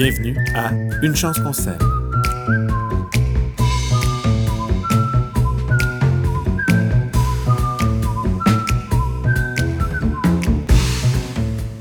Bienvenue à Une chance s'aime.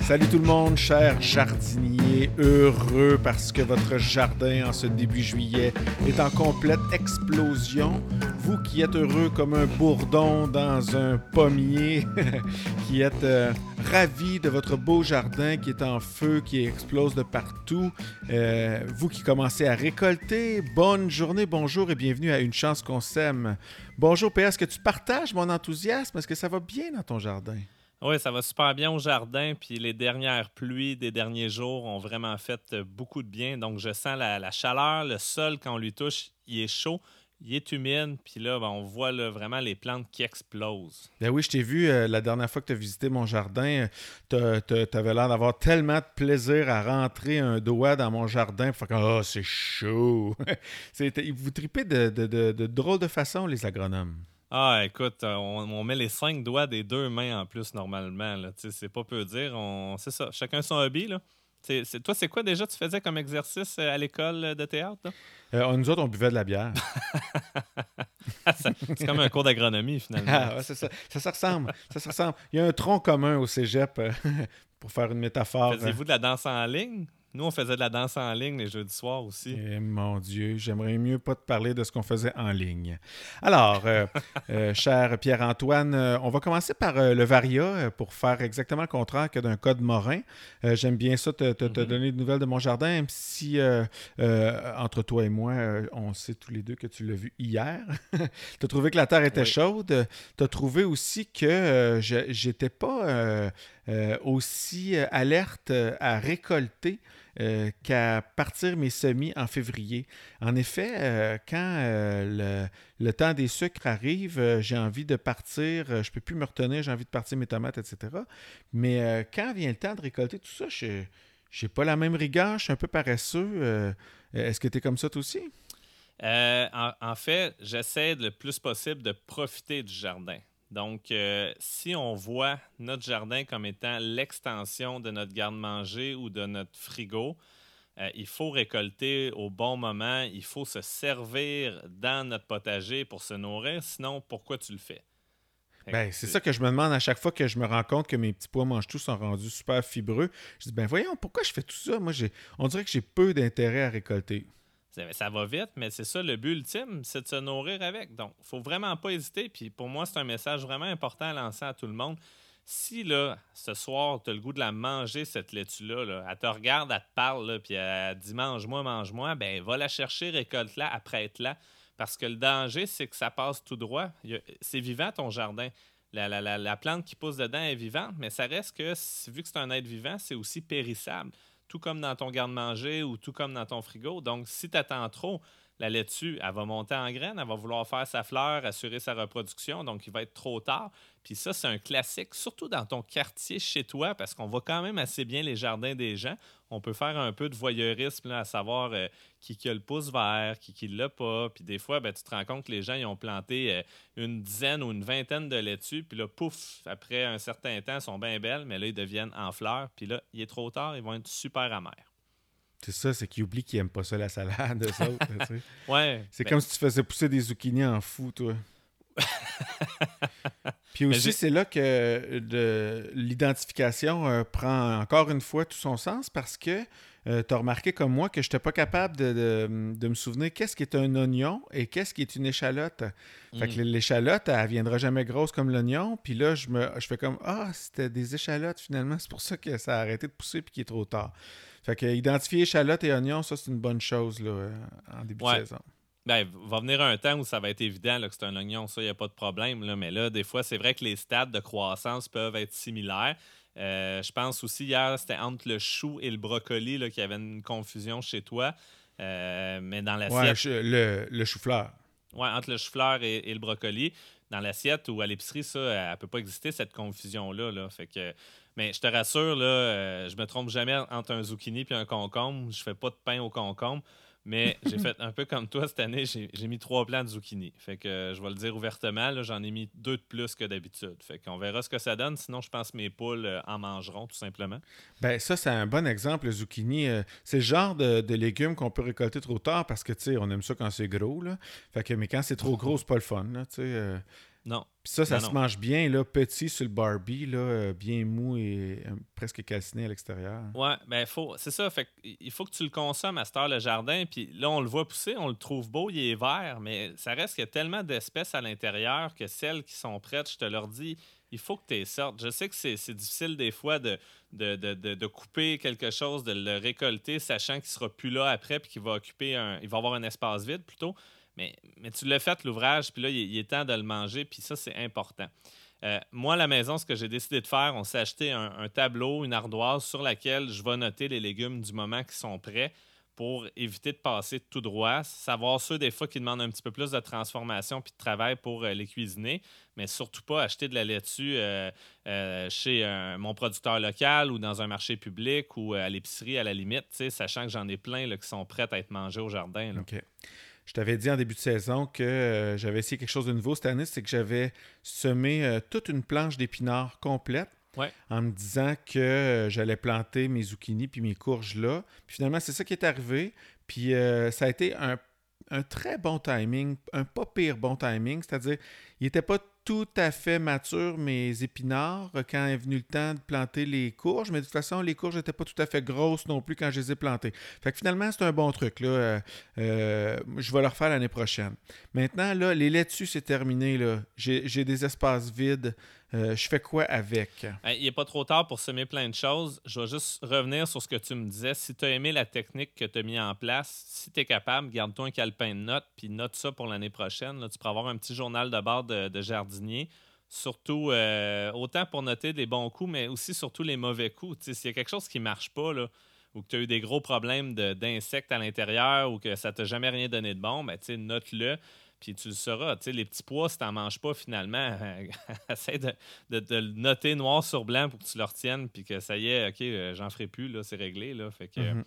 Salut tout le monde, chers jardiniers, heureux parce que votre jardin en ce début juillet est en complète explosion. Vous qui êtes heureux comme un bourdon dans un pommier, qui êtes euh, ravis de votre beau jardin qui est en feu, qui explose de partout, euh, vous qui commencez à récolter, bonne journée, bonjour et bienvenue à Une chance qu'on s'aime. Bonjour PS, est-ce que tu partages mon enthousiasme? Est-ce que ça va bien dans ton jardin? Oui, ça va super bien au jardin. Puis les dernières pluies des derniers jours ont vraiment fait euh, beaucoup de bien. Donc, je sens la, chaleur. Le sol, quand on lui touche, il est chaud, il est humide. Puis là, ben, on voit vraiment les plantes qui explosent. Ben oui, je t'ai vu euh, la dernière fois que tu as visité mon jardin. Tu avais l'air d'avoir tellement de plaisir à rentrer un doigt dans mon jardin. Pour faire oh, c'est chaud. vous tripez de, de, de, de drôles de façon, les agronomes. Ah, écoute, euh, on, met les cinq doigts des deux mains en plus normalement. C'est pas peu dire. C'est ça. Chacun son hobby. Là. Toi, c'est quoi déjà tu faisais comme exercice euh, à l'école de théâtre? Euh, nous autres, on buvait de la bière. c'est comme un cours d'agronomie, finalement. Ah, ça, ça, ressemble. ça se ressemble. Il y a un tronc commun au cégep, pour faire une métaphore. Faisiez-vous de la danse en ligne? Nous, on faisait de la danse en ligne les jeudis soirs aussi. Eh, mon Dieu, j'aimerais mieux pas te parler de ce qu'on faisait en ligne. Alors, euh, euh, cher Pierre-Antoine, euh, on va commencer par le Varia pour faire exactement le contraire que d'un code Morin. J'aime bien ça, te, te, mm-hmm. donner de nouvelles de mon jardin, même si entre toi et moi, on sait tous les deux que tu l'as vu hier. tu as trouvé que la terre était chaude. Tu as trouvé aussi que j'étais pas aussi alerte à récolter euh, qu'à partir mes semis en février. En effet, euh, quand euh, le, temps des sucres arrive, j'ai envie de partir, je ne peux plus me retenir, j'ai envie de partir mes tomates, etc. Mais quand vient le temps de récolter tout ça, je n'ai pas la même rigueur, je suis un peu paresseux. Est-ce que tu es comme ça toi aussi? en, fait, j'essaie le plus possible de profiter du jardin. Donc, euh, si on voit notre jardin comme étant l'extension de notre garde-manger ou de notre frigo, euh, il faut récolter au bon moment, il faut se servir dans notre potager pour se nourrir, sinon pourquoi tu le fais? Ben, c'est ça que je me demande à chaque fois que je me rends compte que mes petits pois mangent tout sont rendus super fibreux. Je dis, ben voyons, pourquoi je fais tout ça? Moi, on dirait que j'ai peu d'intérêt à récolter. Ça va vite, mais c'est ça, le but ultime, c'est de se nourrir avec. Donc, il faut vraiment pas hésiter. Puis pour moi, c'est un message vraiment important à lancer à tout le monde. Si, là, ce soir, tu as le goût de la manger, cette laitue-là, là, elle te regarde, elle te parle, puis elle dit mange-moi, mange-moi, ben va la chercher, récolte-la, apprête-la. Parce que le danger, c'est que ça passe tout droit. C'est vivant, ton jardin. La, la, la, plante qui pousse dedans est vivante, mais ça reste que, vu que c'est un être vivant, c'est aussi périssable tout comme dans ton garde-manger ou tout comme dans ton frigo. Donc, si tu attends trop, la laitue, elle va monter en graine, elle va vouloir faire sa fleur, assurer sa reproduction, donc il va être trop tard. Puis ça, c'est un classique, surtout dans ton quartier chez toi, parce qu'on voit quand même assez bien les jardins des gens. On peut faire un peu de voyeurisme, à savoir euh, qui, qui, a le pouce vert, qui qui l'a pas. Puis des fois, ben, tu te rends compte que les gens ils ont planté euh, une dizaine ou une vingtaine de laitues, puis là, pouf, après un certain temps, elles sont bien belles, mais là, ils deviennent en fleurs. Puis là, il est trop tard, ils vont être super amers. C'est ça, c'est qu'ils oublient qu'ils n'aiment pas ça, la salade, ouais. C'est comme si tu faisais pousser des zucchini en fou, toi. Puis aussi, c'est là que l'identification euh, prend encore une fois tout son sens parce que euh, tu as remarqué comme moi que je n'étais pas capable de, me souvenir qu'est-ce qui est un oignon et qu'est-ce qui est une échalote. Fait que mm. l'échalote, elle viendra jamais grosse comme l'oignon. Puis là, je, me, je fais comme Ah, c'était des échalotes finalement. C'est pour ça que ça a arrêté de pousser puis qu'il est trop tard. Fait que identifier échalote et oignon, ça, c'est une bonne chose là, en début de saison. Ben, va venir un temps où ça va être évident que c'est un oignon, ça, il n'y a pas de problème. Là, mais là, des fois, c'est vrai que les stades de croissance peuvent être similaires. Euh, je pense aussi hier, c'était entre le chou et le brocoli qu'il y avait une confusion chez toi. Euh, mais dans l'assiette. Ouais, le, le chou-fleur. Oui, entre le chou-fleur et, le brocoli. Dans l'assiette ou à l'épicerie, ça, elle ne peut pas exister, cette confusion-là. Là. Fait que mais je te rassure, là, euh, je me trompe jamais entre un zucchini et un concombre. Je fais pas de pain au concombre. Mais j'ai fait un peu comme toi cette année, j'ai mis trois plants de zucchini. Fait que je vais le dire ouvertement, j'en ai mis deux de plus que d'habitude. Fait qu'on verra ce que ça donne. Sinon, je pense que mes poules euh, en mangeront tout simplement. Ben ça, c'est un bon exemple, le zucchini. Euh, c'est le genre de, légumes qu'on peut récolter trop tard parce que, tu sais, on aime ça quand c'est gros. Là. Fait que, mais quand c'est trop gros, c'est pas le fun. Là, euh. Non. Puis ça, ça se mange bien, là, petit sur le Barbie, là, euh, bien mou et euh, presque calciné à l'extérieur. Ouais, ben faut, c'est ça. Fait il faut que tu le consommes à cette heure, le jardin. Puis là, on le voit pousser, on le trouve beau, il est vert, mais ça reste qu'il y a tellement d'espèces à l'intérieur que celles qui sont prêtes, je te leur dis, il faut que tu les sortes. Je sais que c'est, difficile des fois de de, de, de, couper quelque chose, de le récolter, sachant qu'il sera plus là après, puis qu'il va occuper un, il va avoir un espace vide plutôt. Mais, tu l'as fait, l'ouvrage, puis là, il, est temps de le manger, puis ça, c'est important. Euh, moi, à la maison, ce que j'ai décidé de faire, on s'est acheté un, tableau, une ardoise sur laquelle je vais noter les légumes du moment qui sont prêts pour éviter de passer tout droit, savoir ceux des fois qui demandent un petit peu plus de transformation puis de travail pour euh, les cuisiner, mais surtout pas acheter de la laitue euh, chez mon producteur local ou dans un marché public ou à l'épicerie à la limite, sachant que j'en ai plein là, qui sont prêts à être mangés au jardin. OK. Je t'avais dit en début de saison que euh, j'avais essayé quelque chose de nouveau cette année, c'est que j'avais semé euh, toute une planche d'épinards complète. En me disant que euh, j'allais planter mes zucchinis puis mes courges là. Puis finalement, c'est ça qui est arrivé. Puis ça a été un, un, très bon timing, un pas pire bon timing. C'est-à-dire, il n'était pas tout à fait mature mes épinards quand est venu le temps de planter les courges, mais de toute façon, les courges n'étaient pas tout à fait grosses non plus quand je les ai plantées. Fait que finalement, c'est un bon truc. Là. Euh, euh, je vais le refaire l'année prochaine. Maintenant, là, les laitues, c'est terminé. J'ai des espaces vides. Euh, je fais quoi avec? Il n'est pas trop tard pour semer plein de choses. Je vais juste revenir sur ce que tu me disais. Si tu as aimé la technique que tu as mis en place, si tu es capable, garde-toi un calepin de notes, puis note ça pour l'année prochaine. Tu pourras avoir un petit journal de bord de, jardinier. Surtout, euh, autant pour noter des bons coups, mais aussi surtout les mauvais coups. S'il y a quelque chose qui ne marche pas, là, ou que tu as eu des gros problèmes d'insectes à l'intérieur, ou que ça t'a jamais rien donné de bon, ben, note-le. Puis tu le sauras. les petits pois, si tu n'en manges pas finalement, essaie de, le noter noir sur blanc pour que tu le retiennes, puis que ça y est, OK, euh, j'en ferai plus, là, c'est réglé. Là, fait que, mm-hmm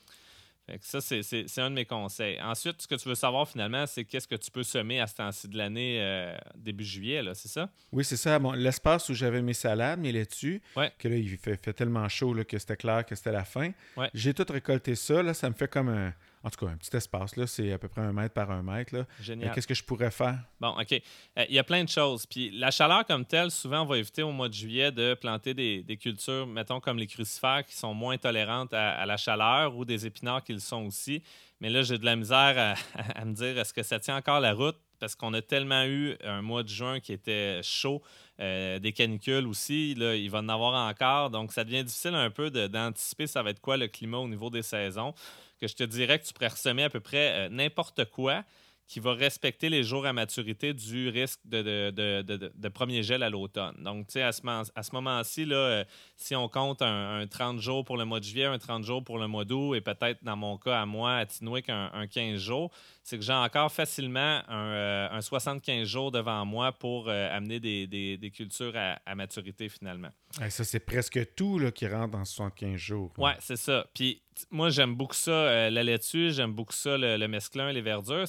ça, c'est un de mes conseils. Ensuite, ce que tu veux savoir finalement, c'est qu'est-ce que tu peux semer à ce temps-ci de l'année, euh, début juillet, c'est ça? Oui, c'est ça. Bon, L'espace où j'avais mes salades, mes laitues, que là, il fait, tellement chaud que c'était clair que c'était la fin. J'ai tout récolté ça. Là, ça me fait comme un, en tout cas, un petit espace, là, c'est à peu près un mètre par un mètre. Là. Génial. Qu'est-ce que je pourrais faire? Bon, OK. Euh, il y a plein de choses. Puis la chaleur comme telle, souvent, on va éviter au mois de juillet de planter des, cultures, mettons, comme les crucifères, qui sont moins tolérantes à, la chaleur ou des épinards qui le sont aussi. Mais là, j'ai de la misère à, me dire, est-ce que ça tient encore la route? Parce qu'on a tellement eu un mois de juin qui était chaud, euh, des canicules aussi, là, il va en avoir encore. Donc, ça devient difficile un peu d'anticiper ça va être quoi le climat au niveau des saisons que je te dirais que tu pourrais ressemer à peu près euh, n'importe quoi qui va respecter les jours à maturité du risque de, premier gel à l'automne. Donc, tu sais, à ce, ce moment-ci, euh, si on compte un, 30 jours pour le mois de juillet, un 30 jours pour le mois d'août, et peut-être dans mon cas à moi, à Tinwick, un, 15 jours, c'est que j'ai encore facilement un, 75 euh, jours devant moi pour amener des, cultures à, maturité finalement. Ça, c'est presque tout là, qui rentre dans 75 jours. Oui, c'est ça. Puis, moi, j'aime beaucoup ça, euh, la laitue, j'aime beaucoup ça, le, mesclun, les verdures.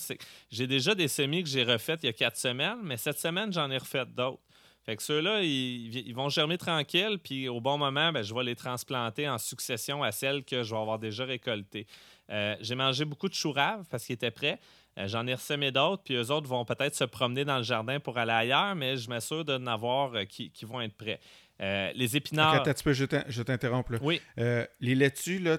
J'ai déjà des semis que j'ai refaites il y a quatre semaines, mais cette semaine, j'en ai refait d'autres. Fait que ceux-là, ils, vont germer tranquille, puis au bon moment, ben, je vais les transplanter en succession à celles que je vais avoir déjà récoltées. Euh, j'ai mangé beaucoup de chou parce qu'ils étaient prêts. Euh, j'en ai ressemé d'autres, puis eux autres vont peut-être se promener dans le jardin pour aller ailleurs, mais je m'assure de n'avoir qui, vont être prêts. Les épinards. attends, tu peux, je t'interromps. Oui. les laitues, là,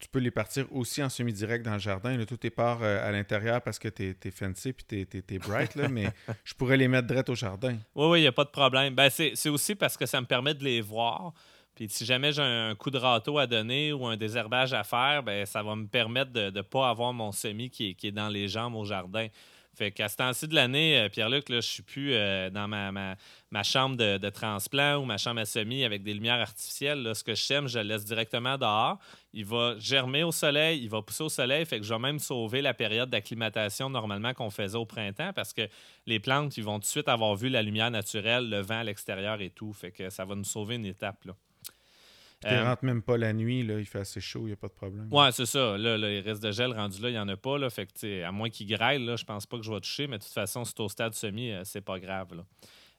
tu peux les partir aussi en semi-direct dans le jardin. Là, tout est part euh, à l'intérieur parce que tu es, fancy puis tu es, bright, là, mais je pourrais les mettre direct au jardin. Oui, oui, il n'y a pas de problème. Ben, c'est aussi parce que ça me permet de les voir. Puis si jamais j'ai un coup de râteau à donner ou un désherbage à faire, ben, ça va me permettre de ne pas avoir mon semi qui est dans les jambes au jardin. Fait qu'à ce temps-ci de l'année, euh, Pierre-Luc, je suis plus euh, dans ma, chambre de, transplant ou ma chambre à semis avec des lumières artificielles. Là. Ce que je sème, je le laisse directement dehors. Il va germer au soleil, il va pousser au soleil. Fait que je vais même sauver la période d'acclimatation normalement qu'on faisait au printemps parce que les plantes, ils vont tout de suite avoir vu la lumière naturelle, le vent à l'extérieur et tout. Fait que ça va nous sauver une étape. Là. Tu ne rentres même pas la nuit, là, il fait assez chaud, il n'y a pas de problème. Ouais, c'est ça. Là, là, les restes de gel rendus là, il n'y en a pas. Là, fait que, à moins qu'il grêle, là, je pense pas que je vais toucher, mais de toute façon, si tu au stade semi, c'est pas grave. Là.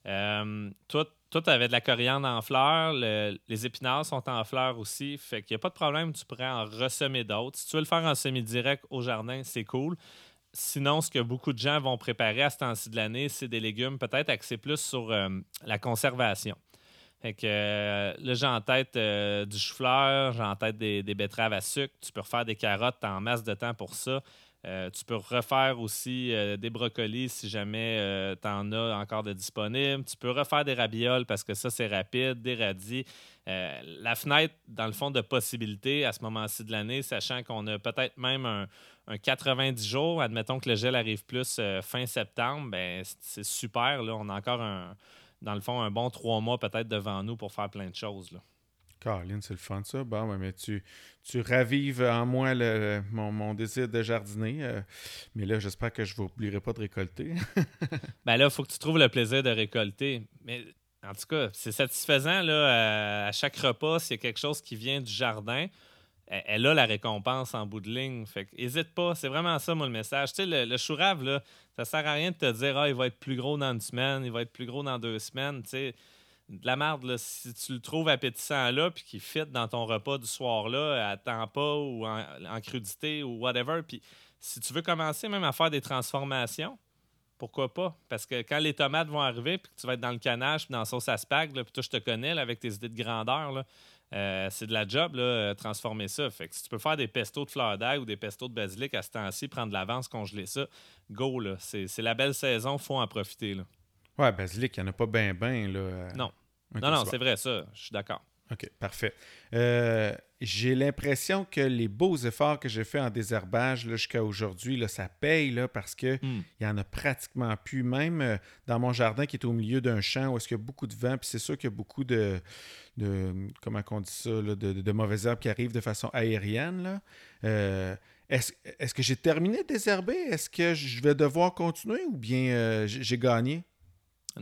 Euh, toi, tu avais de la coriandre en fleurs. les épinards sont en fleurs aussi. Fait qu'il n'y a pas de problème, tu pourrais en ressemer d'autres. Si tu veux le faire en semi-direct au jardin, c'est cool. Sinon, ce que beaucoup de gens vont préparer à ce temps-ci de l'année, c'est des légumes peut-être axés plus sur euh, la conservation. Fait que euh, là, j'ai en tête du chou-fleur, j'ai en tête des, betteraves à sucre. Tu peux refaire des carottes en masse de temps pour ça. Euh, tu peux refaire aussi euh, des brocolis si jamais euh, tu en as encore de disponibles. Tu peux refaire des rabioles parce que ça, c'est rapide, des radis. la fenêtre, dans le fond, de possibilités à ce moment-ci de l'année, sachant qu'on a peut-être même un, 90 jours, admettons que le gel arrive plus fin septembre, ben, c'est super. Là. On a encore, un, dans le fond, un bon trois mois peut-être devant nous pour faire plein de choses. Là. Caroline, c'est le fun, ça. Bon, mais tu, tu ravives en moi mon, désir de jardiner. Euh, mais là, j'espère que je ne oublierai pas de récolter. ben là, il faut que tu trouves le plaisir de récolter. Mais en tout cas, c'est satisfaisant là, à, chaque repas, s'il y a quelque chose qui vient du jardin. Elle, a la récompense en bout de ligne. Fait n'hésite pas. C'est vraiment ça, moi, le message. Tu sais, le, le chourave, là, ça sert à rien de te dire, ah, il va être plus gros dans une semaine, il va être plus gros dans deux semaines. Tu sais, de la merde, si tu le trouves appétissant là, puis qu'il fit dans ton repas du soir-là, à temps pas ou en, crudité ou whatever, puis si tu veux commencer même à faire des transformations, pourquoi pas? Parce que quand les tomates vont arriver, puis que tu vas être dans le canage, puis dans la sauce à spag, puis toi, je te connais avec tes idées de grandeur, euh, c'est de la job, là, euh, transformer ça. Fait que si tu peux faire des pestos de fleurs d'ail ou des pestos de basilic à ce temps-ci, prendre de l'avance, congeler ça, go, là. C'est la belle saison, faut en profiter, là. Ouais, basilic, il n'y en a pas bien, bien, là. Non non, non, c'est vrai, ça. Je suis d'accord. OK, parfait. Euh, j'ai l'impression que les beaux efforts que j'ai faits en désherbage jusqu'à aujourd'hui, là, ça paye là, parce qu'il hmm. il y en a pratiquement plus. Même euh, dans mon jardin qui est au milieu d'un champ où il y a beaucoup de vent, puis c'est sûr qu'il y a beaucoup de, de comment on dit ça, de, mauvaises herbes qui arrivent de façon aérienne. Euh, est-ce, est que j'ai terminé de désherber? Est-ce que je vais devoir continuer ou bien j'ai gagné?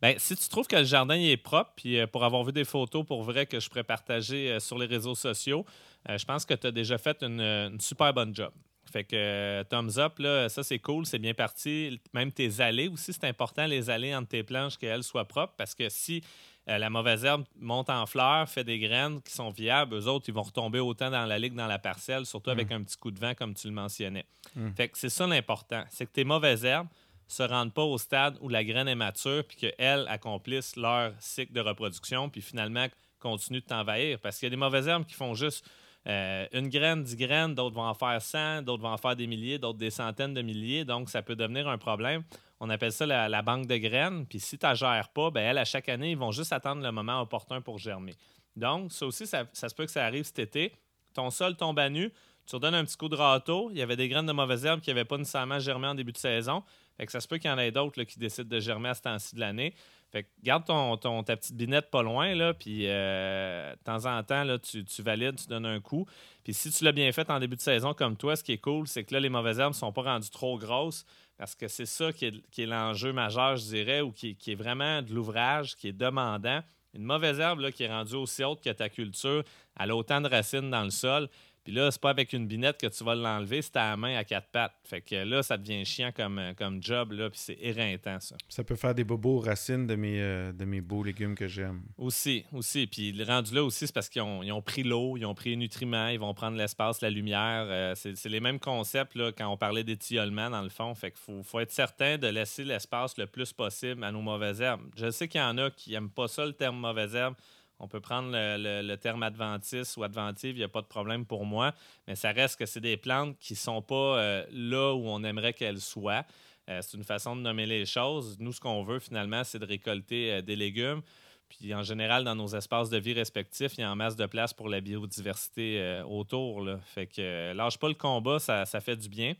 Ben, si tu trouves que le jardin est propre, puis euh, pour avoir vu des photos pour vrai que je pourrais partager euh, sur les réseaux sociaux, euh, je pense que tu as déjà fait une, super bonne job. Fait que thumbs up, là, ça c'est cool, c'est bien parti. Même tes allées aussi, c'est important, les allées entre tes planches, qu'elles soient propres, parce que si la mauvaise herbe monte en fleurs, fait des graines qui sont viables, eux autres, ils vont retomber autant dans la ligue, dans la parcelle, surtout avec mm. un petit coup de vent, comme tu le mentionnais. Mm. Fait que c'est ça l'important, c'est que tes mauvaises herbes, se rendent pas au stade où la graine est mature, puis qu'elles accomplissent leur cycle de reproduction, puis finalement continuent de t'envahir. Parce qu'il y a des mauvaises herbes qui font juste euh, une graine, dix graines, d'autres vont en faire 100, d'autres vont en faire des milliers, d'autres des centaines de milliers. Donc, ça peut devenir un problème. On appelle ça la, banque de graines. Puis si tu ne gères pas, ben elles, à chaque année, ils vont juste attendre le moment opportun pour germer. Donc, ça aussi, ça, ça se peut que ça arrive cet été. Ton sol tombe à nu, tu redonnes un petit coup de râteau. Il y avait des graines de mauvaises herbes qui n'avaient pas nécessairement germé en début de saison. Fait que ça se peut qu'il y en ait d'autres qui décident de germer à ce temps-ci de l'année. Fait garde ta petite binette pas loin, là, puis euh, de temps en temps, là, tu, valides, tu donnes un coup. Puis si tu l'as bien fait en début de saison comme toi, ce qui est cool, c'est que les mauvaises herbes ne sont pas rendues trop grosses parce que c'est ça qui est, l'enjeu majeur, je dirais, ou qui, est vraiment de l'ouvrage, qui est demandant. Une mauvaise herbe qui est rendue aussi haute que ta culture, elle a autant de racines dans le sol. Puis là, c'est pas avec une binette que tu vas l'enlever, c'est à la main à quatre pattes. Fait que là, ça devient chiant comme, euh, comme job, là, puis c'est éreintant, ça. Ça peut faire des bobos racines de mes, euh, de mes beaux légumes que j'aime. Aussi, aussi. Puis le rendu là aussi, c'est parce qu'ils ont, ils ont, pris l'eau, ils ont pris les nutriments, ils vont prendre l'espace, la lumière. Euh, c'est, les mêmes concepts là, quand on parlait d'étiolement, dans le fond. Fait qu'il faut, faut être certain de laisser l'espace le plus possible à nos mauvaises herbes. Je sais qu'il y en a qui n'aiment pas ça, le terme mauvaise herbe on peut prendre le, terme adventiste ou adventive, il n'y a pas de problème pour moi, mais ça reste que c'est des plantes qui ne sont pas euh, là où on aimerait qu'elles soient. Euh, c'est une façon de nommer les choses. Nous, ce qu'on veut finalement, c'est de récolter euh, des légumes. Puis en général, dans nos espaces de vie respectifs, il y a en masse de place pour la biodiversité autour. Fait que lâche pas le combat, ça, ça fait du bien.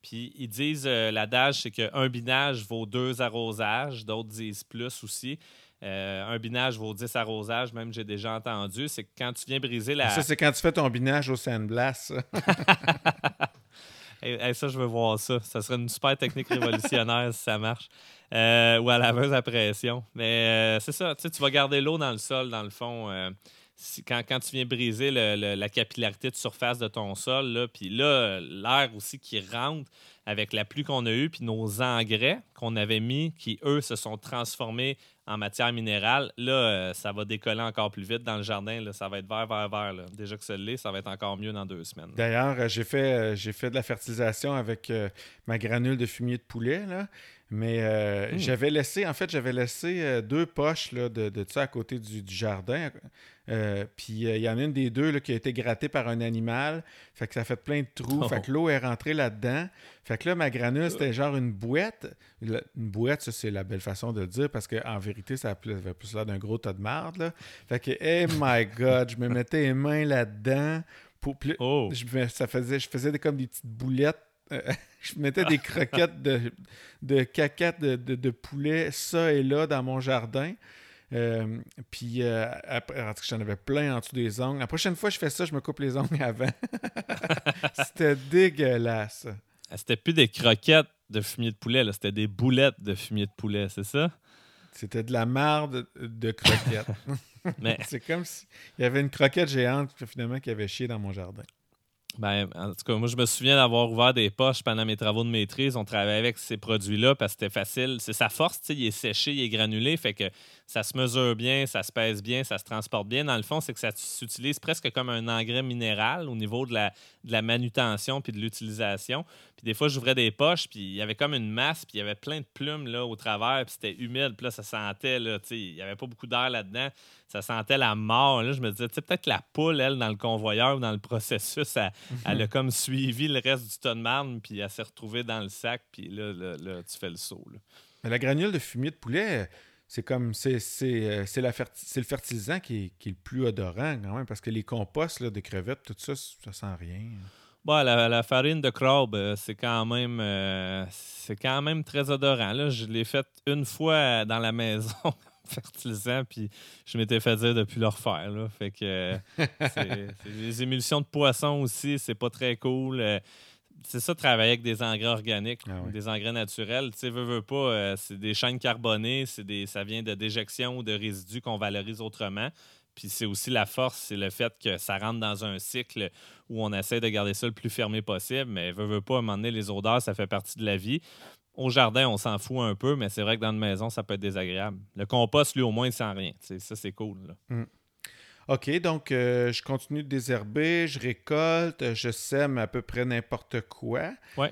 Puis ils disent, l'adage, c'est qu'un binage vaut deux arrosages, d'autres disent plus aussi. Euh, un binage vaut 10 arrosages, même j'ai déjà entendu. C'est que quand tu viens briser la. Ça, c'est quand tu fais ton binage au sandblast. ça, je veux voir ça. Ça serait une super technique révolutionnaire si ça marche. Euh, ou à laveuse à pression. Mais euh, c'est ça, tu vas garder l'eau dans le sol, dans le fond. quand, quand, tu viens briser la capillarité de surface de ton sol, puis là, l'air aussi qui rentre avec la pluie qu'on a eue, puis nos engrais qu'on avait mis, qui eux se sont transformés en matière minérale, là, euh, ça va décoller encore plus vite dans le jardin. Là, ça va être vert, vert, vert. Déjà que ça l'est, ça va être encore mieux dans deux semaines. D'ailleurs, euh, j'ai fait, euh, fait de la fertilisation avec ma granule de fumier de poulet. Là. Mais euh, hmm. j'avais laissé, en fait, j'avais laissé euh, deux poches là, de, de ça à côté du, jardin. Euh, puis il y en a une des deux là, qui a été grattée par un animal. Fait que ça fait plein de trous. Fait que oh. l'eau est rentrée là-dedans. Fait que là, ma granule, c'était genre une bouette. une bouette, ça, c'est la belle façon de le dire parce qu'en vérité, ça avait plus l'air d'un gros tas de marde. Là. Fait que, hey my God, je me mettais les mains là-dedans. Pour, oh. je, ça faisait, je faisais comme des petites boulettes euh, je mettais des croquettes de, de caquettes de, poulet, ça et là, dans mon jardin. Euh, puis euh, j'en avais plein en dessous des ongles. La prochaine fois que je fais ça, je me coupe les ongles avant. c'était dégueulasse. Ah, c'était plus des croquettes de fumier de poulet, c'était des boulettes de fumier de poulet, c'est ça? C'était de la marde de croquettes. Mais... c'est comme s'il y avait une croquette géante finalement qui avait chié dans mon jardin. Ben, en tout cas, moi, je me souviens d'avoir ouvert des poches pendant mes travaux de maîtrise. On travaillait avec ces produits-là parce que c'était facile. C'est sa force, il est séché, il est granulé, fait que ça se mesure bien, ça se pèse bien, ça se transporte bien. Dans le fond, c'est que ça s'utilise presque comme un engrais minéral au niveau de la, de manutention puis de l'utilisation. Puis des fois, j'ouvrais des poches, puis il y avait comme une masse, puis il y avait plein de plumes là, au travers, puis c'était humide, ça sentait, il n'y avait pas beaucoup d'air là-dedans ça sentait la mort. Là, je me disais, peut-être la poule, elle, dans le convoyeur, dans le processus, elle, a comme suivi le reste du ton de marne, puis elle s'est retrouvée dans le sac, puis là, là, tu fais le saut. Mais la granule de fumier de poulet, c'est comme c'est euh, le fertilisant qui est, le plus odorant quand même, parce que les composts de crevettes, tout ça, ça sent rien. Bon, la, farine de crabe, euh, c'est quand même euh, c'est quand même très odorant. Là, je l'ai faite une fois dans la maison fertilisant, puis je m'étais fait dire de plus le refaire. Là. Fait que c'est, les émulsions de poisson aussi, c'est pas très cool. Euh, c'est ça, travailler avec des engrais organiques, ah des engrais naturels. Tu sais, veux, veux pas, euh, c'est des chaînes carbonées, c'est des, ça vient de déjection ou de résidus qu'on valorise autrement. Puis c'est aussi la force, c'est le fait que ça rentre dans un cycle où on essaie de garder ça le plus fermé possible, mais veut, veut pas, à un moment donné, les odeurs, ça fait partie de la vie. Au jardin, on s'en fout un peu, mais c'est vrai que dans une maison, ça peut être désagréable. Le compost, lui, au moins, il sent rien. ça, c'est cool. Mm. OK, donc euh, je continue de désherber, je récolte, je sème à peu près n'importe quoi.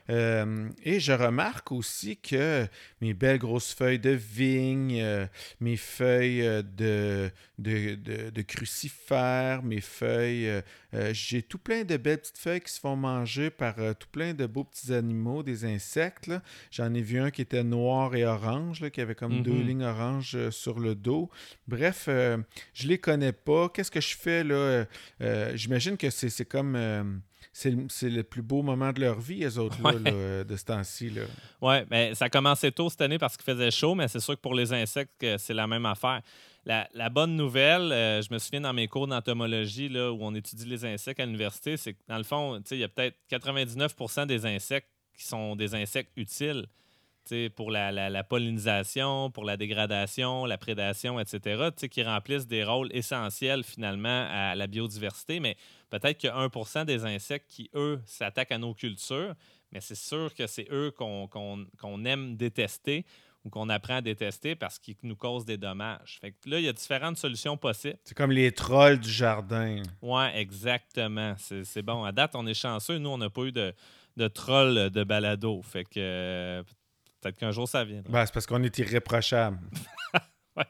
Euh, et je remarque aussi que mes belles grosses feuilles de vigne, euh, mes feuilles de, de, crucifères, mes feuilles, j'ai tout plein de belles petites feuilles qui se font manger par tout plein de beaux petits animaux, des insectes. J'en ai vu un qui était noir et orange, qui avait comme deux mhm. lignes oranges sur le dos. Bref, je les connais pas. Qu'est-ce que je fais là? Euh, euh, j'imagine que c'est comme. Euh, c'est le, plus beau moment de leur vie, les autres, là, de ce temps-ci. Oui, mais ça a commencé tôt cette année parce qu'il faisait chaud, mais c'est sûr que pour les insectes, c'est la même affaire. La, bonne nouvelle, je me souviens dans mes cours d'entomologie où on étudie les insectes à l'université, c'est que dans le fond, il y a peut-être 99% des insectes qui sont des insectes utiles pour la, pollinisation, pour la dégradation, la prédation, etc., qui remplissent des rôles essentiels finalement à la biodiversité. Mais peut-être qu'il y a 1% des insectes qui, eux, s'attaquent à nos cultures, mais c'est sûr que c'est eux qu'on aime détester ou qu'on apprend à détester parce qu'ils nous causent des dommages. Fait que là, il y a différentes solutions possibles. C'est comme les trolls du jardin. Oui, exactement. C'est bon. À date, on est chanceux. Nous, on n'a pas eu de, de trolls de balado. Fait que Peut-être qu'un jour, ça viendra. Ben, c'est parce qu'on est irréprochable. ouais,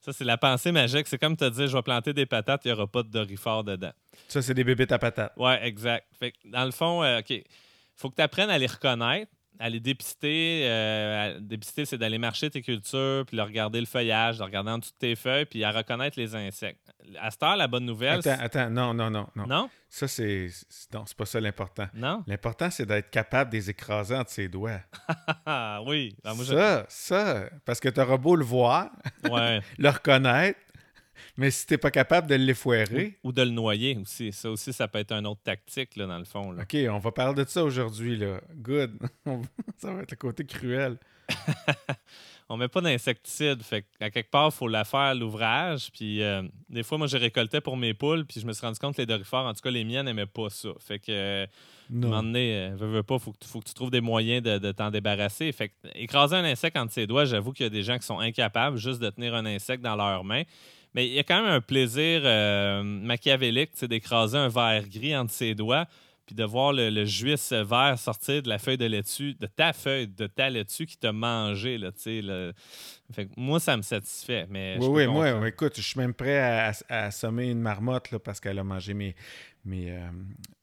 ça, c'est la pensée magique. C'est comme te dire, je vais planter des patates, il n'y aura pas de dorifort dedans. Ça, c'est des bébés à patates. Oui, exact. Fait dans le fond, euh, OK, faut que tu apprennes à les reconnaître, les dépister. Euh, dépister, c'est d'aller marcher tes cultures, puis de regarder le feuillage, de regarder en dessous de tes feuilles, puis à reconnaître les insectes à cette heure, la bonne nouvelle. Attends, attends, non, non, non. Non? non? Ça, c'est. Non, c'est pas ça l'important. Non? L'important, c'est d'être capable de les écraser entre ses doigts. oui. Ben, ça, ça, parce que t'auras beau le voir, le reconnaître, mais si t'es pas capable de l'effouérer. Ou, ou, de le noyer aussi. Ça aussi, ça peut être une autre tactique, là, dans le fond. OK, on va parler de ça aujourd'hui, là. Good. ça va être le côté cruel. on met pas d'insecticide. Fait à quelque part, il faut la faire l'ouvrage. Puis euh, des fois, moi, je récoltais pour mes poules, puis je me suis rendu compte que les dorifores, en tout cas les miennes, n'aimaient pas ça. Fait que, euh, à un moment donné, euh, veux, pas, faut que, faut que tu trouves des moyens de, t'en débarrasser. Fait que, écraser un insecte entre ses doigts, j'avoue qu'il y a des gens qui sont incapables juste de tenir un insecte dans leurs mains. Mais il y a quand même un plaisir machiavélique d'écraser un verre gris entre ses doigts puis de voir le, le juice vert sortir de la feuille de laitue, de ta feuille, de ta laitue qui t'a mangé. Là, le... fait moi, ça me satisfait. Mais oui, oui, moi, écoute, je suis même prêt à, assommer une marmotte là, parce qu'elle a mangé mes, mes, euh,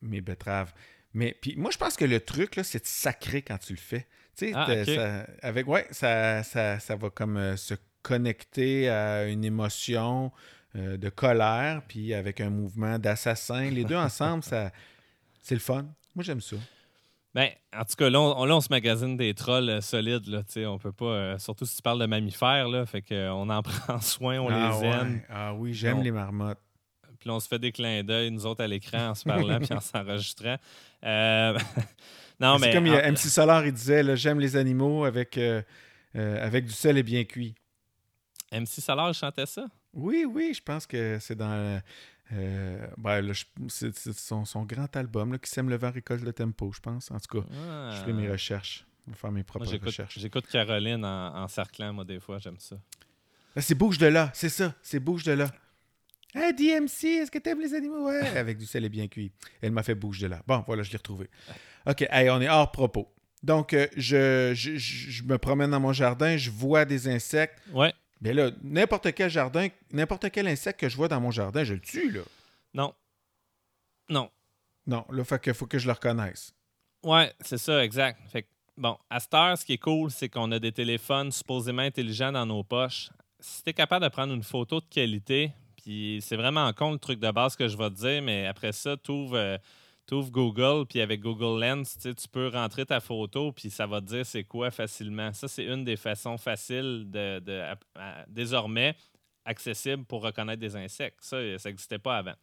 mes betteraves. Mais puis moi, je pense que le truc, là, c'est de sacrer quand tu le fais. Tu sais, ah, avec, ouais, ça, ça, ça va comme euh, se connecter à une émotion euh, de colère, puis avec un mouvement d'assassin. Les deux ensemble, ça, c'est le fun. Moi, j'aime ça. Ben, en tout cas, là, on, se magasine des trolls euh, solides. Là, on peut pas. Euh, surtout si tu parles de mammifères, là, fait qu'on en prend soin, on ah les aime. Ah oui, j'aime les marmottes. Puis on se fait des clins d'œil, nous autres, à l'écran, en se parlant puis en s'enregistrant. Euh, non, mais. C'est comme MC Solar, il disait j'aime les animaux avec, avec du sel et bien cuit. MC Solar, chantait ça? Oui, oui, je pense que c'est dans euh, ben, c'est son, grand album là, qui sème le vent récolte le tempo, je pense. En tout cas, je fais mes ah. recherches. Je vais faire mes propres recherches. J'écoute Caroline en, cerclant, moi, des fois, j'aime ça. Ben, c'est Bouge de là, c'est ça, c'est Bouge de là. Hey, DMC, est-ce que t'aimes les animaux? Ouais, avec du sel et bien cuit. Elle m'a fait Bouge de là. Bon, voilà, je l'ai retrouvé. OK, hey, on est hors propos. Donc, euh, je, je, je, me promène dans mon jardin, je vois des insectes. Ouais. Mais là, n'importe quel jardin, n'importe quel insecte que je vois dans mon jardin, je le tue, là. Non. Non. Non, là, fait que faut que je le reconnaisse. Ouais, c'est ça, exact. Fait bon, à cette heure, ce qui est cool, c'est qu'on a des téléphones supposément intelligents dans nos poches. Si tu es capable de prendre une photo de qualité, puis c'est vraiment con le truc de base que je vais te dire, mais après ça, tu ouvres. Euh, tu ouvres Google, puis avec Google Lens, tu peux rentrer ta photo, puis ça va te dire c'est quoi facilement. Ça, c'est une des façons faciles de, désormais accessible pour reconnaître des insectes. Ça, ça n'existait pas avant.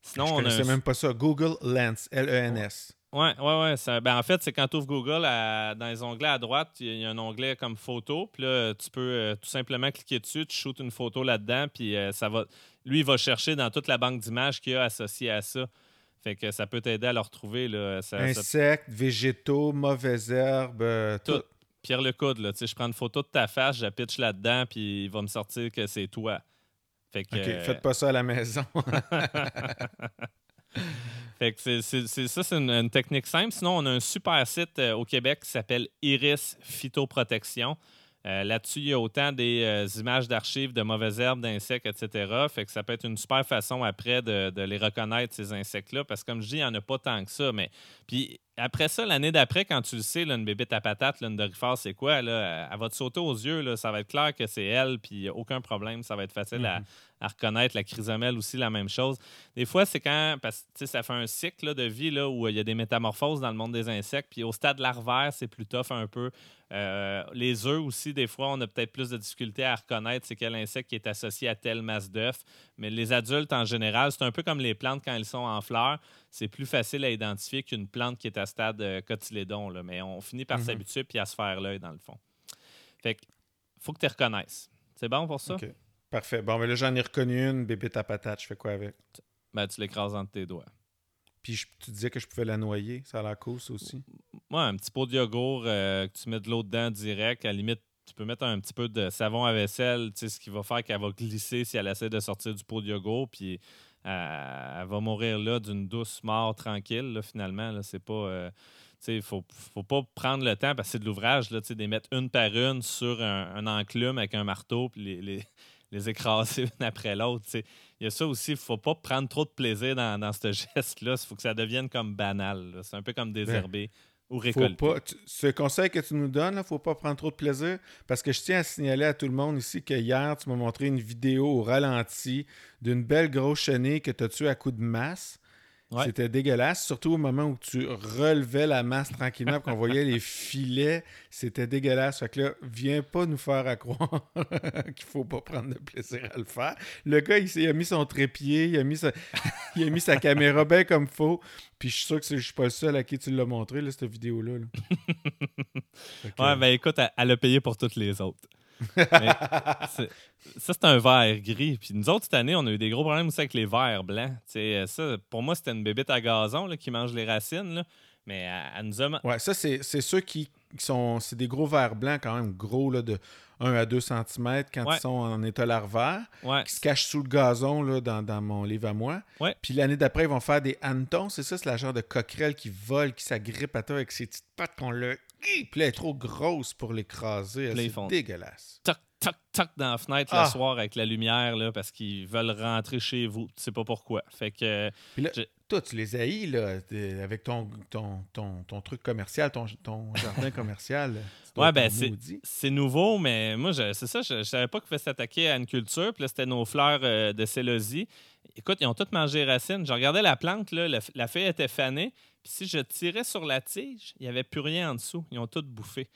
Sinon, Je ne même pas ça. Google Lens, L-E-N-S. Oui, oui, oui. Ben, en fait, c'est quand tu ouvres Google, dans les onglets à droite, il y, a un onglet comme photo. Puis là, tu peux euh, tout simplement cliquer dessus, tu shootes une photo là-dedans, puis euh, ça va. Lui, il va chercher dans toute la banque d'images qu'il y a associée à ça. Fait que ça peut t'aider à le retrouver. Là. Insectes, végétaux, mauvaises herbes, euh, tout. Pierre le coude, là. Je prends une photo de ta face, je pitch là-dedans, puis il va me sortir que c'est toi. Fait que, OK, faites pas ça à la maison. fait que c'est, ça, c'est une, technique simple. Sinon, on a un super site euh, au Québec qui s'appelle Iris Phytoprotection. Euh, là-dessus, il y a autant des euh, images d'archives de mauvaises herbes, d'insectes, etc. Fait que ça peut être une super façon après de, les reconnaître, ces insectes-là, parce que comme je dis, il n'y en a pas tant que ça. Mais puis après ça, l'année d'après, quand tu le sais, là, une bébête à patate, là, une dorifère, c'est quoi? Là, elle va te sauter aux yeux. Là, ça va être clair que c'est elle, puis aucun problème. Ça va être facile à, mhm. reconnaître. La chrysomèle aussi, la même chose. Des fois, c'est quand, parce que ça fait un cycle de vie là, où il y a des métamorphoses dans le monde des insectes. Puis au stade larvaire, c'est plus tough un peu. Euh, les œufs aussi, des fois, on a peut-être plus de difficultés à reconnaître c'est quel insecte qui est associé à telle masse d'œufs. Mais les adultes, en général, c'est un peu comme les plantes quand elles sont en fleurs. C'est plus facile à identifier qu'une plante qui est à stade euh, cotylédon. Là. Mais on finit par mhm. s'habituer puis à se faire l'œil, dans le fond. Fait que, faut que tu reconnaisses. C'est bon pour ça? OK. Parfait. Bon, mais là, j'en ai reconnu une, bébé à patate. Je fais quoi avec? Ben, tu l'écrases entre tes doigts. Puis tu disais que je pouvais la noyer. Ça a la cause aussi. Ouais, un petit pot de yogourt euh, que tu mets de l'eau dedans direct. À la limite, tu peux mettre un petit peu de savon à vaisselle, tu sais, ce qui va faire qu'elle va glisser si elle essaie de sortir du pot de yogourt. Puis elle, va mourir là d'une douce mort tranquille, là, finalement. Là, c'est pas. Euh, il ne faut, faut, pas prendre le temps, parce que c'est de l'ouvrage, là, de les mettre une par une sur un, enclume avec un marteau, puis les, les, les écraser une après l'autre. Il y a ça aussi, il ne faut pas prendre trop de plaisir dans, dans ce geste-là. Il faut que ça devienne comme banal. C'est un peu comme ben, désherber ou récolter. Pas, ce conseil que tu nous donnes, il ne faut pas prendre trop de plaisir parce que je tiens à signaler à tout le monde ici que hier, tu m'as montré une vidéo au ralenti d'une belle grosse chenille que tu as tuée à coup de masse. C'était dégueulasse, surtout au moment où tu relevais la masse tranquillement qu'on voyait les filets. C'était dégueulasse. Fait que là, viens pas nous faire à croire qu'il faut pas prendre de plaisir à le faire. Le gars, il, a mis son trépied, il a mis sa, il a mis sa caméra bien comme faut. Puis je suis sûr que je suis pas le seul à qui tu l'as montré, là, cette vidéo-là. Ouais, ben écoute, elle, a payé pour toutes les autres. Ça, c'est un verre gris. Puis nous autres, cette année, on a eu des gros problèmes aussi avec les verres blancs. ça, pour moi, c'était une bébête à gazon qui mange les racines. Mais elle, nous a... Ouais, ça, c'est ceux qui, sont... C'est des gros verres blancs quand même gros, là, de 1 à 2 cm quand ils sont en état larvaire, qui se cachent sous le gazon là, dans, mon livre à moi. Puis l'année d'après, ils vont faire des hannetons. C'est ça, c'est la genre de coquerelle qui vole, qui s'agrippe à toi avec ses petites pattes qu'on le... Puis elle est trop grosse pour l'écraser. C'est dégueulasse toc, toc dans la fenêtre le ah. soir avec la lumière là, parce qu'ils veulent rentrer chez vous. Tu sais pas pourquoi. Fait que. toi, tu les haïs là, avec ton, ton, ton, truc commercial, ton, ton jardin commercial. Ouais, ben c'est nouveau, mais moi, c'est ça, je, savais pas qu'il fallait s'attaquer à une culture. Puis là, c'était nos fleurs euh, de célosie. Écoute, ils ont toutes mangé racines. Je regardais la plante, là, la, feuille était fanée. Puis si je tirais sur la tige, il n'y avait plus rien en dessous. Ils ont tout bouffé.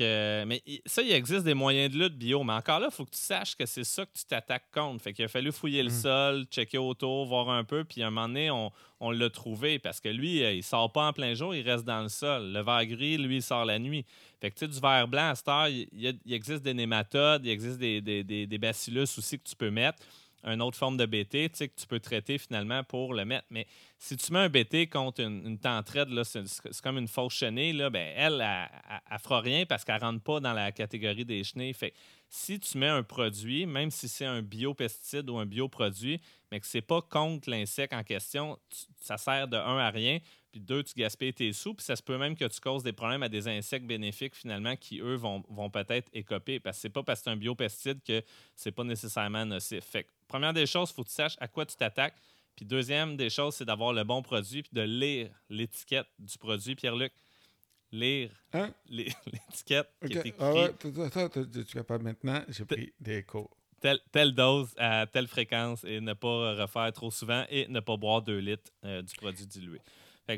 Euh, mais ça, il existe des moyens de lutte bio, mais encore là, il faut que tu saches que c'est ça que tu t'attaques contre. Fait qu'il a fallu fouiller le mm. sol, checker autour, voir un peu, puis à un moment donné, on, l'a trouvé parce que lui, euh, il sort pas en plein jour, il reste dans le sol. Le verre gris, lui, il sort la nuit. Fait que tu sais, du verre blanc, à cette heure, il, existe des nématodes, il existe des, des, des bacillus aussi que tu peux mettre une autre forme de BT que tu peux traiter finalement pour le mettre. Mais si tu mets un BT contre une, une tentraide, c'est comme une fausse chenille, là, ben, elle, ne fera rien parce qu'elle ne rentre pas dans la catégorie des chenilles. Fait si tu mets un produit, même si c'est un biopesticide ou un bioproduit, mais que ce n'est pas contre l'insecte en question, ça sert de un à rien. Puis deux, tu gaspilles tes sous. Puis ça se peut même que tu causes des problèmes à des insectes bénéfiques finalement qui, eux, vont, vont peut-être écoper. Parce que c'est pas parce que c'est un biopesticide que c'est pas nécessairement nocif. Fait première des choses, il faut que tu saches à quoi tu t'attaques. Puis deuxième des choses, c'est d'avoir le bon produit puis de lire l'étiquette du produit, Pierre-Luc. Lire hein? l'étiquette qui est Ah ouais, tu es capable maintenant? J'ai pris des cours. Telle, dose à telle fréquence et ne pas refaire trop souvent et ne pas boire 2 litres euh, du produit dilué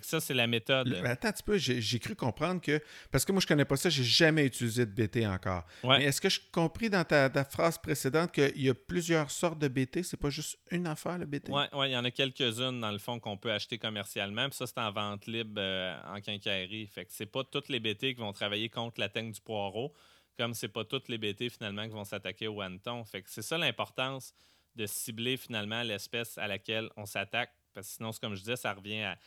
ça, c'est la méthode. attends un petit peu, j'ai cru comprendre que. Parce que moi, je connais pas ça, j'ai jamais utilisé de BT encore. Mais est-ce que je compris dans ta, phrase précédente qu'il y a plusieurs sortes de BT C'est pas juste une affaire, le BT Oui, ouais, il y en a quelques-unes, dans le fond, qu'on peut acheter commercialement. Puis ça, c'est en vente libre euh, en quincaillerie. Fait que c'est pas toutes les BT qui vont travailler contre la teigne du poireau, comme c'est pas toutes les BT, finalement, qui vont s'attaquer au hanneton. Fait que c'est ça l'importance de cibler, finalement, l'espèce à laquelle on s'attaque. Parce que sinon, comme je disais, ça revient à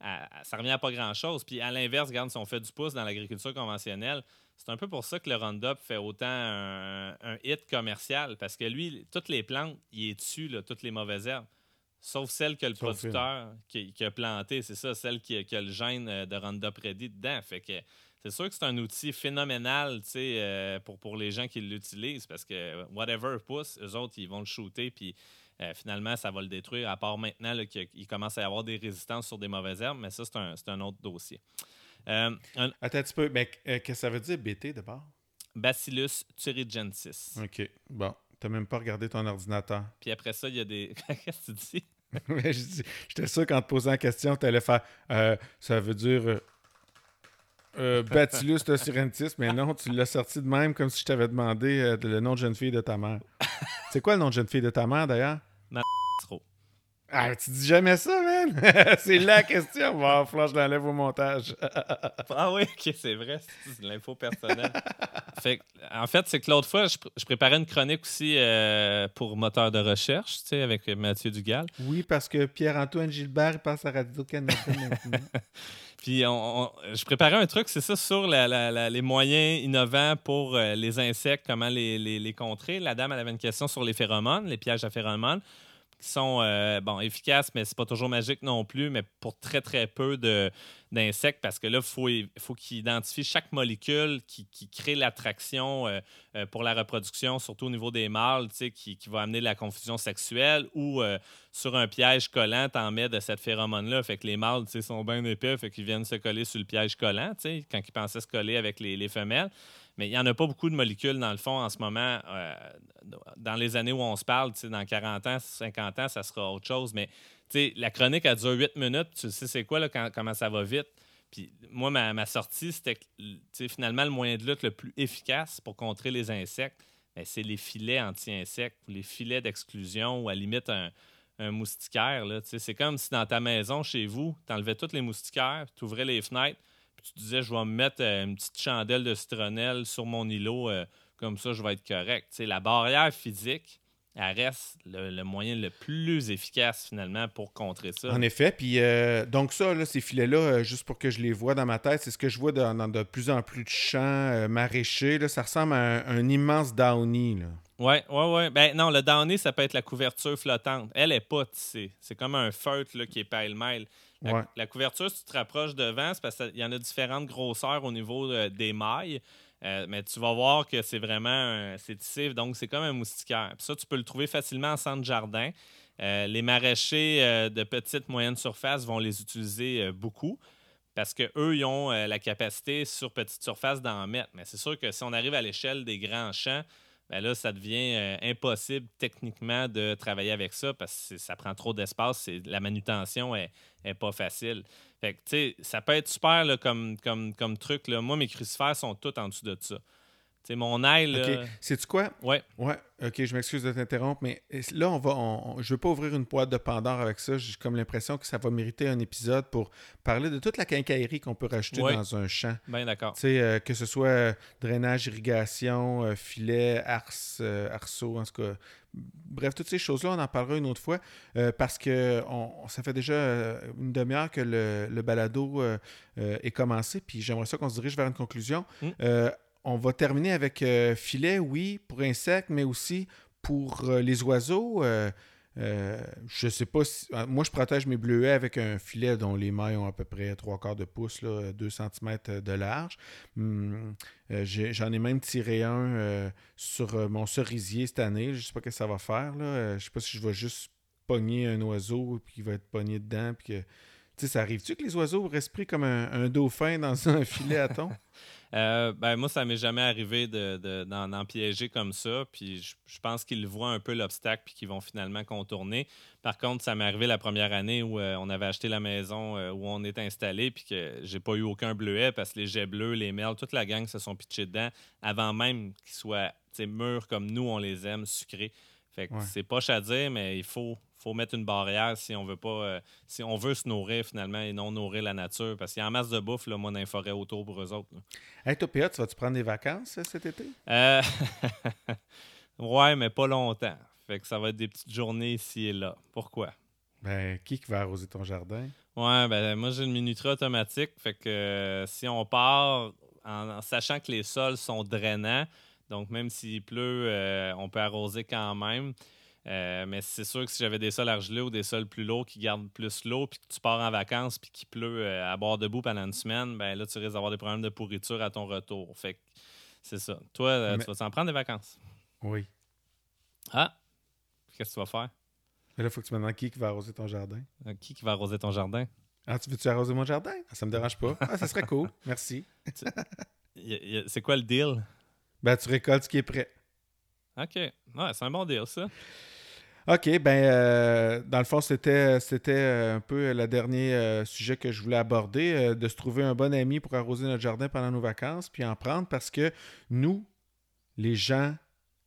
ça revient à pas grand-chose. Puis à l'inverse, regarde, si on fait du pouce dans l'agriculture conventionnelle, c'est un peu pour ça que le Roundup fait autant un, hit commercial, parce que lui, toutes les plantes, il est dessus, toutes les mauvaises herbes. Sauf celle que le producteur qui, a planté, c'est ça, celle qui, a le gène euh, de Roundup Ready dedans. Fait que c'est sûr que c'est un outil phénoménal euh, pour, pour les gens qui l'utilisent parce que whatever pousse, eux autres, ils vont le shooter puis euh, finalement, ça va le détruire, à part maintenant qu'il commence à y avoir des résistances sur des mauvaises herbes, mais ça, c'est un, autre dossier. Euh, Attends un petit peu, mais euh, qu'est-ce que ça veut dire BT d'abord? Bacillus thuringiensis. OK. Bon, t'as même pas regardé ton ordinateur. Puis après ça, il y a des. Qu'est-ce que tu dis? J'étais sûr qu'en te posant la question, tu allais faire. ça veut dire euh, Bacillus mais non, tu l'as sorti de même comme si je t'avais demandé euh, le nom de jeune fille de ta mère. C'est quoi le nom de jeune fille de ta mère d'ailleurs? trop. Ah, tu dis jamais ça, man! c'est la question. Bon, Flash l'enlève au montage. ah oui, ok, c'est vrai, c'est l'info personnelle. fait, en fait, c'est que l'autre fois, je, préparais une chronique aussi euh, pour moteur de recherche, tu sais, avec Mathieu Dugal. Oui, parce que Pierre-Antoine Gilbert passe à Radio-Canada maintenant. Puis je préparais un truc, c'est ça, sur les moyens innovants pour euh, les insectes, comment les, contrer. La dame, elle avait une question sur les phéromones, les pièges à phéromones qui sont euh, bon, efficaces, mais c'est pas toujours magique non plus, mais pour très, très peu d'insectes, parce que là, faut, faut qu'ils identifient chaque molécule qui, qui crée l'attraction euh, euh, pour la reproduction, surtout au niveau des mâles, qui, qui va amener la confusion sexuelle, ou sur un piège collant, en mets de cette phéromone-là. Fait que les mâles sont bien épais, fait qu'ils viennent se coller sur le piège collant, quand ils pensaient se coller avec les, les femelles. Mais il n'y en a pas beaucoup de molécules, dans le fond, en ce moment. Euh, dans les années où on se parle, dans 40 ans, 50 ans, ça sera autre chose. Mais la chronique, a duré 8 minutes. Tu sais, c'est quoi, là, comment ça va vite? Puis moi, ma, sortie, c'était finalement le moyen de lutte le plus efficace pour contrer les insectes. Ben, c'est les filets anti-insectes ou les filets d'exclusion ou à limite un, moustiquaire. C'est comme si dans ta maison, chez vous, tu enlevais tous les moustiquaires, tu ouvrais les fenêtres, tu disais, je vais me mettre euh, une petite chandelle de citronnelle sur mon îlot, euh, comme ça, je vais être correct. sais, la barrière physique, elle reste le, moyen le plus efficace finalement pour contrer ça. En effet. Puis euh, donc ça, là, ces filets-là, euh, juste pour que je les vois dans ma tête, c'est ce que je vois dans, de plus en plus de champs euh, maraîchers. Là, ça ressemble à un, immense downy. Oui, oui, oui. Ben non, le downy, ça peut être la couverture flottante. Elle est pas tissée. C'est comme un feutre là, qui est pêle-mêle. La, la, couverture, si tu te rapproches devant, c'est parce qu'il y en a différentes grosseurs au niveau des mailles. Euh, mais tu vas voir que c'est vraiment c'est tissé, donc c'est comme un moustiquaire. ça, tu peux le trouver facilement en centre jardin. Euh, les maraîchers euh, de petite moyenne surface vont les utiliser beaucoup parce qu'eux, ils ont la capacité sur petite surface d'en mettre. Mais c'est sûr que si on arrive à l'échelle des grands champs, ben là, ça devient impossible techniquement de travailler avec ça parce que ça prend trop d'espace. La manutention est, pas facile. Fait que, ça peut être super comme, comme, comme truc. Là. Moi, mes crucifères sont tous en dessous de ça. Sais, mon aile. OK. Sais-tu quoi? Ouais. Ouais. OK, je m'excuse de t'interrompre, mais là, on va. On, je veux pas ouvrir une boîte de Pandore avec ça. J'ai comme l'impression que ça va mériter un épisode pour parler de toute la quincaillerie qu'on peut rajouter dans un champ. Bien d'accord. Tu sais, euh, que ce soit euh, drainage, irrigation, euh, filet, ars, arceau, en tout cas. Bref, toutes ces choses-là, on en parlera une autre fois parce que ça fait déjà une demi-heure que le, balado est commencé, puis j'aimerais ça qu'on se dirige vers une conclusion. Mm on va terminer avec euh, filet, oui, pour insectes, mais aussi pour euh, les oiseaux. Euh, je sais pas si. Moi, je protège mes bleuets avec un filet dont les mailles ont à peu près 3 quarts de pouce, là, 2 cm de large. Hum, j'en ai, même tiré un sur mon cerisier cette année. Je sais pas ce que ça va faire. Là. je sais pas si je vais juste pogner un oiseau et qu'il va être pogné dedans. Puis. Tu sais, ça arrive-tu que les oiseaux respirent comme un, un dauphin dans un filet à thon? Euh, ben, moi, ça m'est jamais arrivé d'en de, piéger comme ça. Puis je, pense qu'ils voient un peu l'obstacle puis qu'ils vont finalement contourner. Par contre, ça m'est arrivé la première année où euh, on avait acheté la maison euh, où on est installé puis que j'ai pas eu aucun bleuet parce que les jets bleus, les merles, toute la gang se sont pitchés dedans avant même qu'ils soient mûrs comme nous, on les aime, sucrés. Fait que c'est pas à dire, mais il faut, faut mettre une barrière si on veut pas euh, si on veut se nourrir finalement et non nourrir la nature. Parce qu'il y a en masse de bouffe, là, moi, dans les forêts autour pour eux autres. Hey, toi, tu vas-tu prendre des vacances euh, cet été? Euh... ouais, mais pas longtemps. Fait que ça va être des petites journées ici et là. Pourquoi? Ben, qui va arroser ton jardin? Ouais, ben moi j'ai une minuterie automatique. Fait que euh, si on part en, sachant que les sols sont drainants, donc même s'il pleut, on peut arroser quand même. Euh, mais c'est sûr que si j'avais des sols argileux ou des sols plus lourds qui gardent plus l'eau, puis que tu pars en vacances, puis qu'il pleut euh, à bord debout pendant une semaine, ben là, tu risques d'avoir des problèmes de pourriture à ton retour. Fait que c'est ça. Toi, euh, tu vas t'en prendre des vacances? Oui. Ah! Qu'est-ce que tu vas faire? là, il faut que tu me demandes qui, va arroser ton jardin. qui, qui va arroser ton jardin? Ah, tu veux-tu arroser mon jardin? Ah, ça me dérange pas. Ah, ça serait cool. Merci. c'est quoi le deal? Ben, tu récoltes ce qui est prêt. OK. Ouais, c'est un bon deal, ça. OK, ben euh, dans le fond, c'était euh, un peu le dernier euh, sujet que je voulais aborder, de se trouver un bon ami pour arroser notre jardin pendant nos vacances, puis en prendre parce que nous, les gens,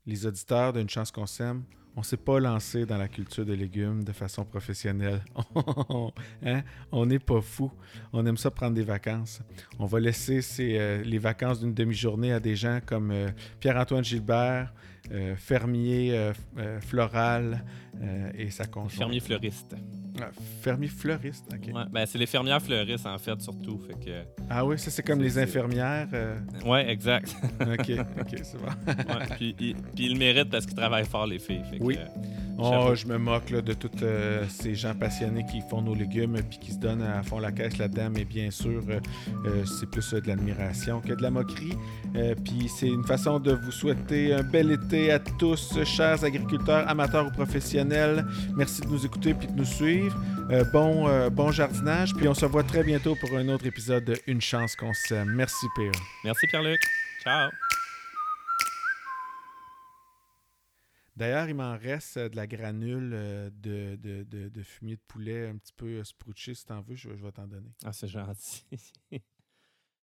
les auditeurs d'une chance qu'on s'aime, on ne s'est pas lancé dans la culture de légumes de façon professionnelle. hein? On n'est pas fou. On aime ça prendre des vacances. On va laisser les vacances d'une demi-journée à des gens comme Pierre-Antoine Gilbert, euh, fermier euh, euh, floral et sa conjointe. Fermier fleuriste. Ah, fermier fleuriste, ok. ben, c'est les fermières fleuristes en fait, surtout. Fait que, ah oui, ça c'est comme les infirmières. Oui, exact. ok, ok, c'est bon. puis, puis, ils méritent parce qu'ils travaillent fort, les filles. oui. oh, je me moque là, de tous ces gens passionnés qui font nos légumes puis qui se donnent à fond la caisse là-dedans, mais bien sûr, c'est plus de l'admiration que de la moquerie. puis c'est une façon de vous souhaiter un bel été à tous, chers agriculteurs, amateurs ou professionnels. Merci de nous écouter puis de nous suivre. Euh, bon, euh, bon jardinage. Puis on se voit très bientôt pour un autre épisode de Une chance qu'on s'aime. Merci, Pierre. Merci, Pierre-Luc. Ciao. D'ailleurs, il m'en reste de la granule de, de, fumier de poulet un petit peu sprouché. Si t'en veux, je, je vais t'en donner. Ah, c'est gentil.